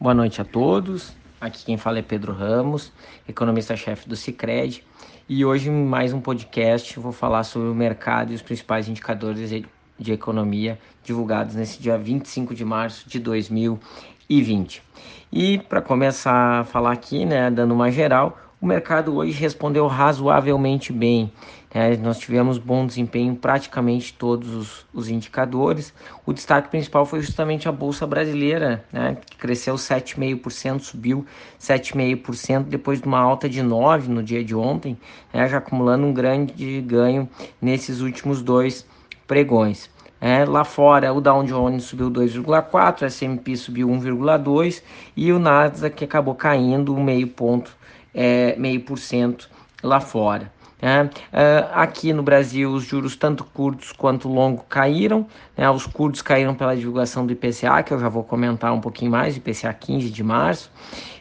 Boa noite a todos. Aqui quem fala é Pedro Ramos, economista-chefe do Cicred. E hoje, em mais um podcast, vou falar sobre o mercado e os principais indicadores de economia divulgados nesse dia 25 de março de 2020. E para começar a falar aqui, né, dando uma geral, o mercado hoje respondeu razoavelmente bem. Né? Nós tivemos bom desempenho em praticamente todos os, os, indicadores. O destaque principal foi justamente a Bolsa Brasileira, né? que cresceu 7,5%, subiu 7,5% depois de uma alta de 9% no dia de ontem, né? já acumulando um grande ganho nesses últimos dois pregões. É, lá fora, o Dow Jones subiu 2,4, o S&P subiu 1,2 e o Nasdaq acabou caindo meio ponto é, meio por cento lá fora. Né? Uh, aqui no Brasil, os juros tanto curtos quanto longos caíram. Né? Os curtos caíram pela divulgação do IPCA, que eu já vou comentar um pouquinho mais, IPCA 15 de março.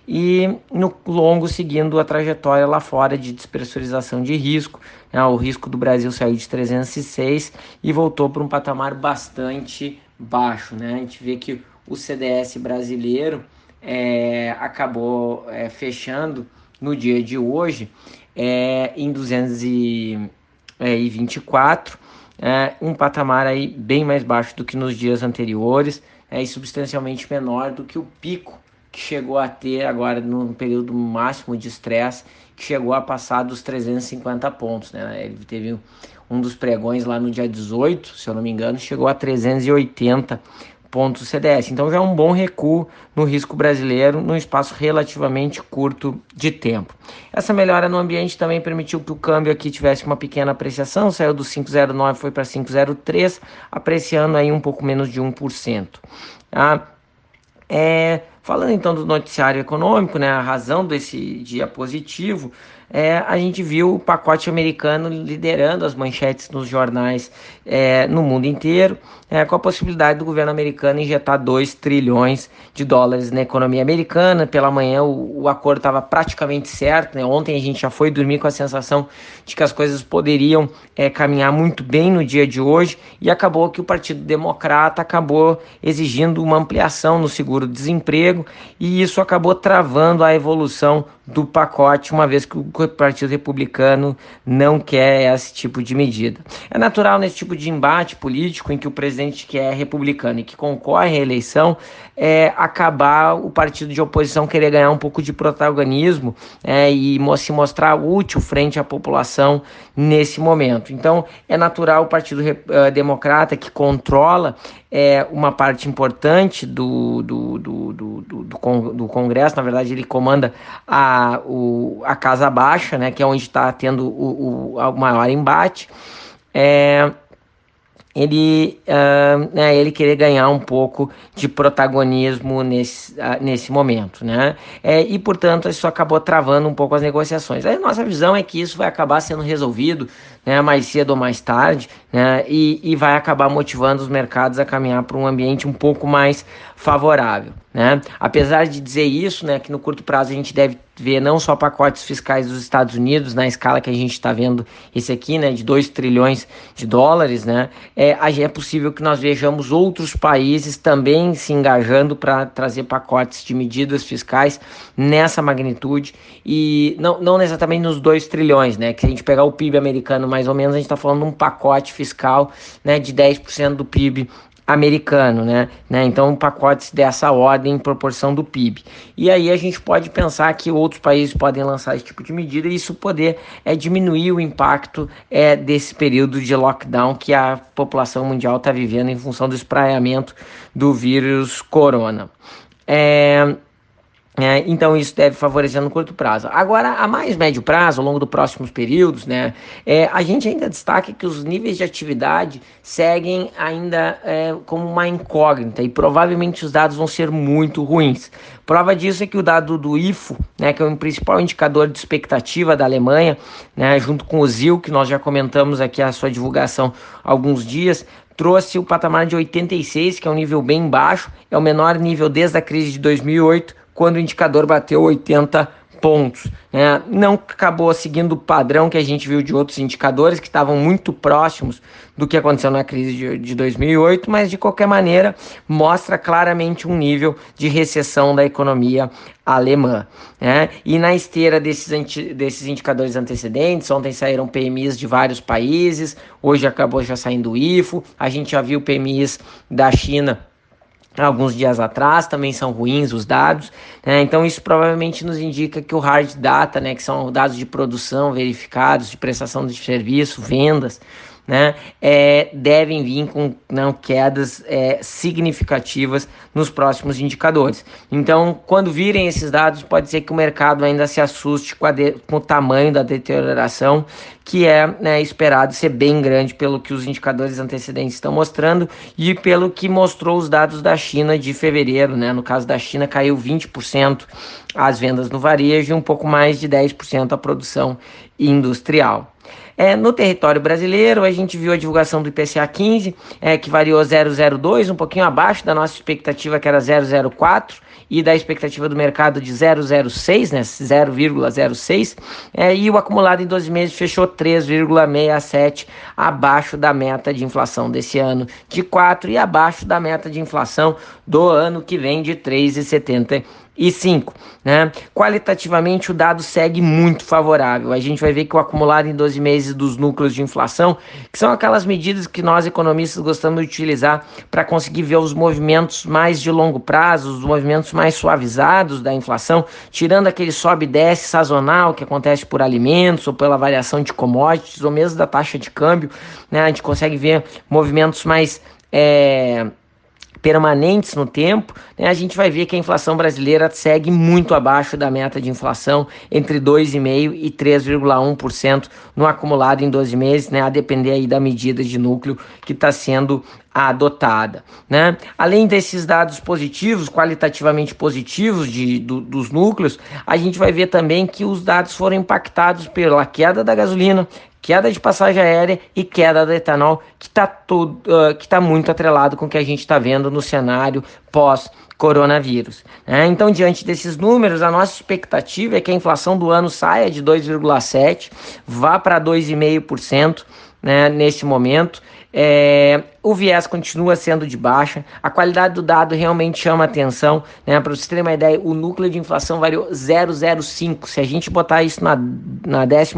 E no longo, seguindo a trajetória lá fora de despressurização de risco. Né? O risco do Brasil saiu de 306 e voltou para um patamar bastante baixo. Né? A gente vê que o CDS brasileiro é, acabou é, fechando no dia de hoje é, em 224, é, um patamar aí bem mais baixo do que nos dias anteriores é, e substancialmente menor do que o pico que chegou a ter agora no período máximo de estresse, que chegou a passar dos 350 pontos. Né? Ele teve um dos pregões lá no dia 18, se eu não me engano, chegou a 380 pontos CDS. Então já é um bom recuo no risco brasileiro num espaço relativamente curto de tempo. Essa melhora no ambiente também permitiu que o câmbio aqui tivesse uma pequena apreciação, saiu do 5,09 foi para 5,03, apreciando aí um pouco menos de 1%. Tá? É, falando então do noticiário econômico, né, a razão desse dia positivo é, a gente viu o pacote americano liderando as manchetes nos jornais é, no mundo inteiro, é, com a possibilidade do governo americano injetar 2 trilhões de dólares na economia americana. Pela manhã o, o acordo estava praticamente certo, né? ontem a gente já foi dormir com a sensação de que as coisas poderiam é, caminhar muito bem no dia de hoje e acabou que o Partido Democrata acabou exigindo uma ampliação no seguro-desemprego e isso acabou travando a evolução do pacote, uma vez que o Partido Republicano não quer esse tipo de medida. É natural nesse tipo de embate político em que o presidente que é republicano e que concorre à eleição é, acabar o partido de oposição querer ganhar um pouco de protagonismo é, e se mostrar útil frente à população nesse momento. Então é natural o Partido uh, Democrata que controla é, uma parte importante do, do, do, do, do, do Congresso, na verdade ele comanda a, o, a Casa Baixa, né, que é onde está tendo o, o, o maior embate. É, ele, uh, né, ele querer ganhar um pouco de protagonismo nesse, uh, nesse momento, né? É, e portanto isso acabou travando um pouco as negociações. A nossa visão é que isso vai acabar sendo resolvido, né, mais cedo ou mais tarde, né, e, e vai acabar motivando os mercados a caminhar para um ambiente um pouco mais favorável. Né? Apesar de dizer isso, né, que no curto prazo a gente deve ver não só pacotes fiscais dos Estados Unidos, na escala que a gente está vendo esse aqui, né, de 2 trilhões de dólares, né, é, é possível que nós vejamos outros países também se engajando para trazer pacotes de medidas fiscais nessa magnitude e não, não exatamente nos 2 trilhões, né, que se a gente pegar o PIB americano mais ou menos, a gente está falando de um pacote fiscal né, de 10% do PIB americano, né? né? Então, pacotes dessa ordem em proporção do PIB. E aí a gente pode pensar que outros países podem lançar esse tipo de medida e isso poder é, diminuir o impacto é, desse período de lockdown que a população mundial está vivendo em função do espraiamento do vírus corona. É, é, então isso deve favorecer no curto prazo. Agora, a mais médio prazo, ao longo dos próximos períodos, né, é, a gente ainda destaca que os níveis de atividade seguem ainda é, como uma incógnita e provavelmente os dados vão ser muito ruins. Prova disso é que o dado do IFO, né, que é o principal indicador de expectativa da Alemanha, né, junto com o ZIL, que nós já comentamos aqui a sua divulgação há alguns dias, trouxe o patamar de 86, que é um nível bem baixo, é o menor nível desde a crise de 2008 quando o indicador bateu 80 pontos. Né? Não acabou seguindo o padrão que a gente viu de outros indicadores que estavam muito próximos do que aconteceu na crise de, de 2008, mas de qualquer maneira mostra claramente um nível de recessão da economia alemã. Né? E na esteira desses, desses indicadores antecedentes, ontem saíram PMIs de vários países, hoje acabou já saindo o IFO, a gente já viu PMIs da China alguns dias atrás, também são ruins os dados, né? então isso provavelmente nos indica que o hard data, né, que são dados de produção verificados, de prestação de serviço, vendas, né, é, devem vir com não, quedas é, significativas nos próximos indicadores. Então, quando virem esses dados, pode ser que o mercado ainda se assuste com, de, com o tamanho da deterioração, que é né, esperado ser bem grande pelo que os indicadores antecedentes estão mostrando e pelo que mostrou os dados da China de fevereiro. Né? No caso da China, caiu 20% as vendas no varejo e um pouco mais de 10% a produção industrial. É, no território brasileiro, a gente viu a divulgação do IPCA 15, é, que variou 0,02, um pouquinho abaixo da nossa expectativa, que era 0,04, e da expectativa do mercado de 0,06, né, 0,06, é, e o acumulado em 12 meses fechou 3,67, abaixo da meta de inflação desse ano de 4 e abaixo da meta de inflação do ano que vem de 3,75 e 5. Né? Qualitativamente, o dado segue muito favorável. A gente vai ver que o acumulado em 12 meses dos núcleos de inflação, que são aquelas medidas que nós economistas gostamos de utilizar para conseguir ver os movimentos mais de longo prazo, os movimentos mais suavizados da inflação, tirando aquele sobe e desce sazonal que acontece por alimentos ou pela variação de commodities ou mesmo da taxa de câmbio. Né? A gente consegue ver movimentos mais. É permanentes no tempo, né, a gente vai ver que a inflação brasileira segue muito abaixo da meta de inflação, entre 2,5% e 3,1% no acumulado em 12 meses, né, a depender aí da medida de núcleo que está sendo adotada. Né? Além desses dados positivos, qualitativamente positivos de, do, dos núcleos, a gente vai ver também que os dados foram impactados pela queda da gasolina, queda de passagem aérea e queda do etanol, que está uh, que tá muito atrelado com o que a gente está vendo no cenário pós coronavírus. Né? Então, diante desses números, a nossa expectativa é que a inflação do ano saia de 2,7%, vá para 2,5% né, neste momento. É, o viés continua sendo de baixa, a qualidade do dado realmente chama atenção. Né? Para vocês terem uma ideia, o núcleo de inflação variou 0,05. Se a gente botar isso na, na 12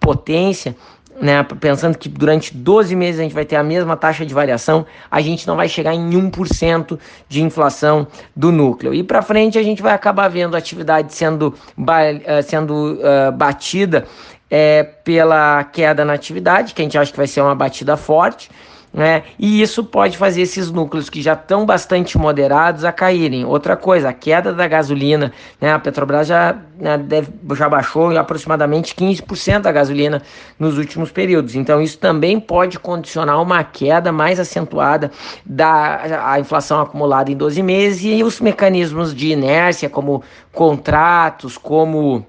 potência, né, pensando que durante 12 meses a gente vai ter a mesma taxa de variação, a gente não vai chegar em 1% de inflação do núcleo. E para frente a gente vai acabar vendo a atividade sendo, uh, sendo uh, batida é, pela queda na atividade, que a gente acha que vai ser uma batida forte, né? E isso pode fazer esses núcleos que já estão bastante moderados a caírem. Outra coisa, a queda da gasolina, né? A Petrobras já, né, deve, já baixou aproximadamente 15% da gasolina nos últimos períodos. Então isso também pode condicionar uma queda mais acentuada da a inflação acumulada em 12 meses e os mecanismos de inércia, como contratos, como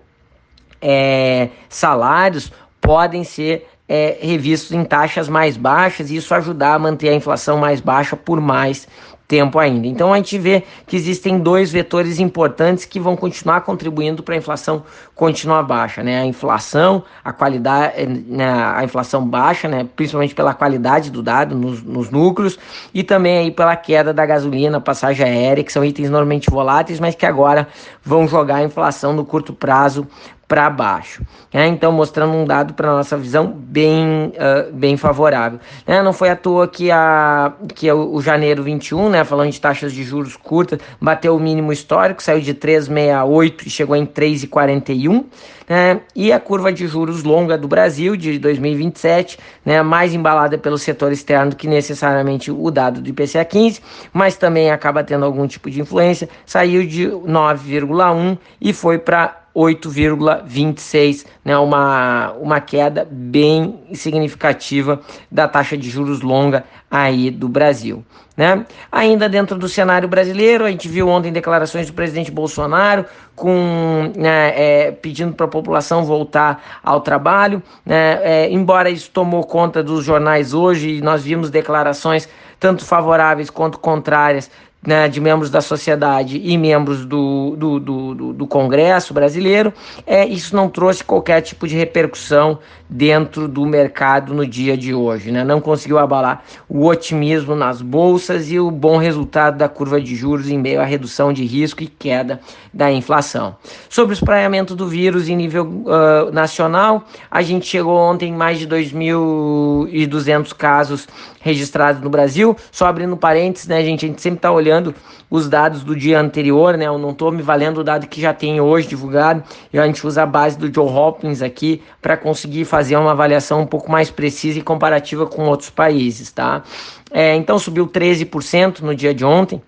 é, salários, podem ser é, revistos em taxas mais baixas e isso ajudar a manter a inflação mais baixa por mais tempo ainda. Então a gente vê que existem dois vetores importantes que vão continuar contribuindo para a inflação continuar baixa, né? A inflação, a qualidade, né? a inflação baixa, né? Principalmente pela qualidade do dado nos, nos núcleos e também aí pela queda da gasolina, passagem aérea, que são itens normalmente voláteis, mas que agora vão jogar a inflação no curto prazo para baixo. Né? Então, mostrando um dado para nossa visão bem, uh, bem favorável. Né? Não foi à toa que, a, que o, janeiro 21, né, falando de taxas de juros curtas, bateu o mínimo histórico, saiu de 3,68 e chegou em 3,41. Né? E a curva de juros longa do Brasil de 2027, né, mais embalada pelo setor externo do que necessariamente o dado do IPCA 15, mas também acaba tendo algum tipo de influência, saiu de 9,1 e foi para 8,26, né, uma, uma queda bem significativa da taxa de juros longa aí do Brasil. Né? Ainda dentro do cenário brasileiro, a gente viu ontem declarações do presidente Bolsonaro com, né, é, pedindo para a população voltar ao trabalho. Né? É, embora isso tomou conta dos jornais hoje, nós vimos declarações tanto favoráveis quanto contrárias né, de membros da sociedade e membros do, do, do, do, Congresso brasileiro, é, isso não trouxe qualquer tipo de repercussão dentro do mercado no dia de hoje. Né? Não conseguiu abalar o otimismo nas bolsas e o bom resultado da curva de juros em meio à redução de risco e queda da inflação. Sobre o espraiamento do vírus em nível uh, nacional, a gente chegou ontem em mais de 2.200 casos registrados no Brasil. Só abrindo parênteses, né, gente? A gente sempre está olhando os dados do dia anterior, né? Eu não estou me valendo o dado que já tem hoje divulgado. E a gente usa a base do Joe Hopkins aqui para conseguir fazer uma avaliação um pouco mais precisa e comparativa com outros países, tá? É, então subiu 13% no dia de ontem,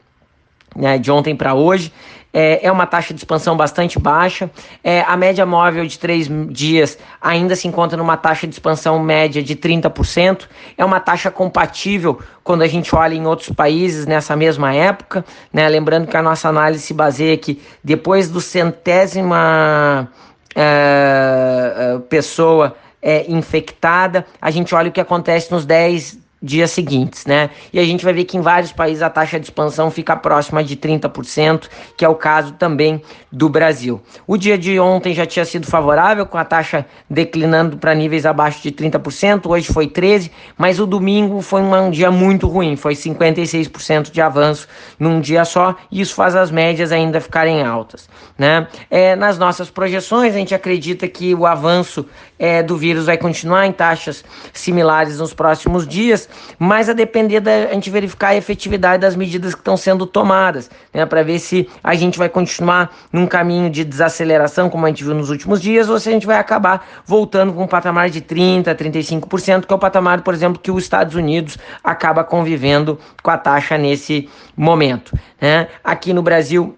né? De ontem para hoje é, é uma taxa de expansão bastante baixa. É, a média móvel de três dias ainda se encontra numa taxa de expansão média de 30%. É uma taxa compatível quando a gente olha em outros países nessa mesma época. Né? Lembrando que a nossa análise se baseia que depois do centésima é, é pessoa é, infectada, a gente olha o que acontece nos 10 dias seguintes, né? E a gente vai ver que em vários países a taxa de expansão fica próxima de 30%, que é o caso também do Brasil. O dia de ontem já tinha sido favorável, com a taxa declinando para níveis abaixo de 30%, hoje foi 13%, mas o domingo foi um dia muito ruim, foi 56% de avanço num dia só, e isso faz as médias ainda ficarem altas, né? É, nas nossas projeções, a gente acredita que o avanço é, do vírus vai continuar em taxas similares nos próximos dias, mas a depender da gente verificar a efetividade das medidas que estão sendo tomadas, né, para ver se a gente vai continuar num caminho de desaceleração, como a gente viu nos últimos dias, ou se a gente vai acabar voltando com um patamar de 30%, 35%, que é o patamar, por exemplo, que os Estados Unidos acaba convivendo com a taxa nesse momento. Né? Aqui no Brasil,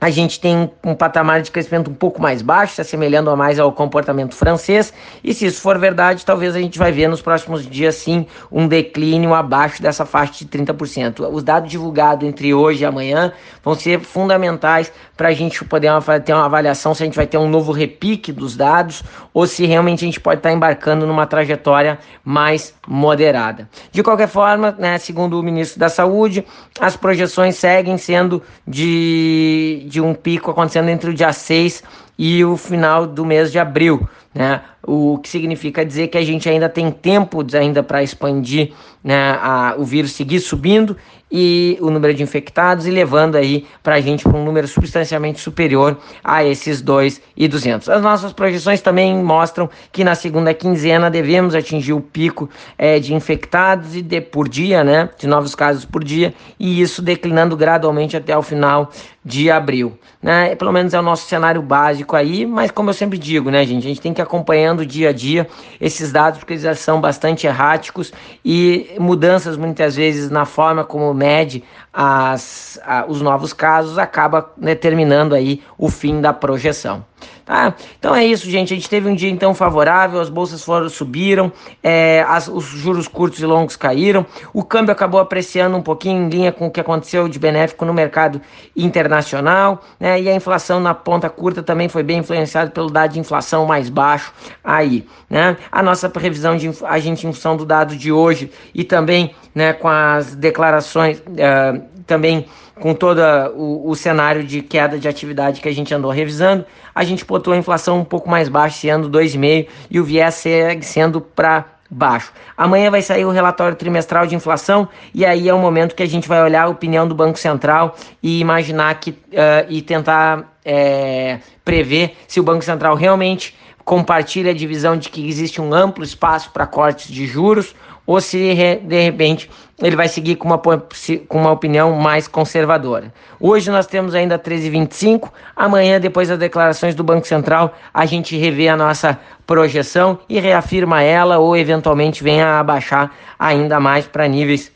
a gente tem um patamar de crescimento um pouco mais baixo, se assemelhando mais ao comportamento francês, e se isso for verdade, talvez a gente vai ver nos próximos dias sim um declínio abaixo dessa faixa de 30%. Os dados divulgados entre hoje e amanhã vão ser fundamentais para a gente poder ter uma avaliação se a gente vai ter um novo repique dos dados ou se realmente a gente pode estar tá embarcando numa trajetória mais moderada. De qualquer forma, né, segundo o ministro da Saúde, as projeções seguem sendo de de um pico acontecendo entre o dia 6 e o final do mês de abril, né? O que significa dizer que a gente ainda tem tempo ainda para expandir, né, a, o vírus seguir subindo e o número de infectados e levando aí para a gente para um número substancialmente superior a esses 2,200. As nossas projeções também mostram que na segunda quinzena devemos atingir o pico é, de infectados e de, por dia, né, de novos casos por dia, e isso declinando gradualmente até o final de abril, né? Pelo menos é o nosso cenário básico aí, mas como eu sempre digo, né, gente, a gente tem que ir acompanhando dia a dia esses dados porque eles são bastante erráticos e mudanças muitas vezes na forma como mede as, a, os novos casos acaba determinando aí o fim da projeção. Tá? Então é isso, gente. A gente teve um dia então favorável, as bolsas foram subiram, é, as, os juros curtos e longos caíram, o câmbio acabou apreciando um pouquinho em linha com o que aconteceu de benéfico no mercado internacional, né? E a inflação na ponta curta também foi bem influenciada pelo dado de inflação mais baixo aí, né? A nossa previsão de a gente em função do dado de hoje e também, né, com as declarações uh, também com todo o, o, cenário de queda de atividade que a gente andou revisando, a gente botou a inflação um pouco mais baixa, esse ano 2,5%, e o viés segue sendo para baixo. Amanhã vai sair o relatório trimestral de inflação e aí é o momento que a gente vai olhar a opinião do Banco Central e imaginar que uh, e tentar é, prever se o Banco Central realmente compartilha a divisão de que existe um amplo espaço para cortes de juros ou se de repente ele vai seguir com uma, com uma opinião mais conservadora. Hoje nós temos ainda 13,25. Amanhã, depois das declarações do Banco Central, a gente revê a nossa projeção e reafirma ela ou eventualmente venha a abaixar ainda mais para níveis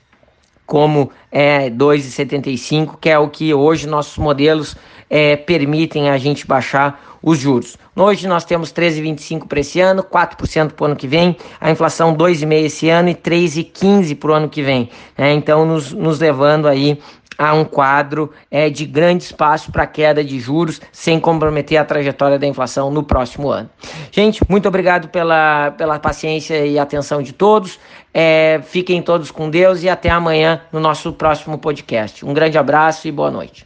como é 2,75, que é o que hoje nossos modelos é, permitem a gente baixar os juros. Hoje nós temos 13,25 para esse ano, 4% para o ano que vem, a inflação 2,5% esse ano e 3,15% para o ano que vem. Né? Então, nos, nos levando aí a um quadro é, de grande espaço para queda de juros, sem comprometer a trajetória da inflação no próximo ano. Gente, muito obrigado pela, pela paciência e atenção de todos. É, fiquem todos com Deus e até amanhã no nosso próximo podcast. Um grande abraço e boa noite.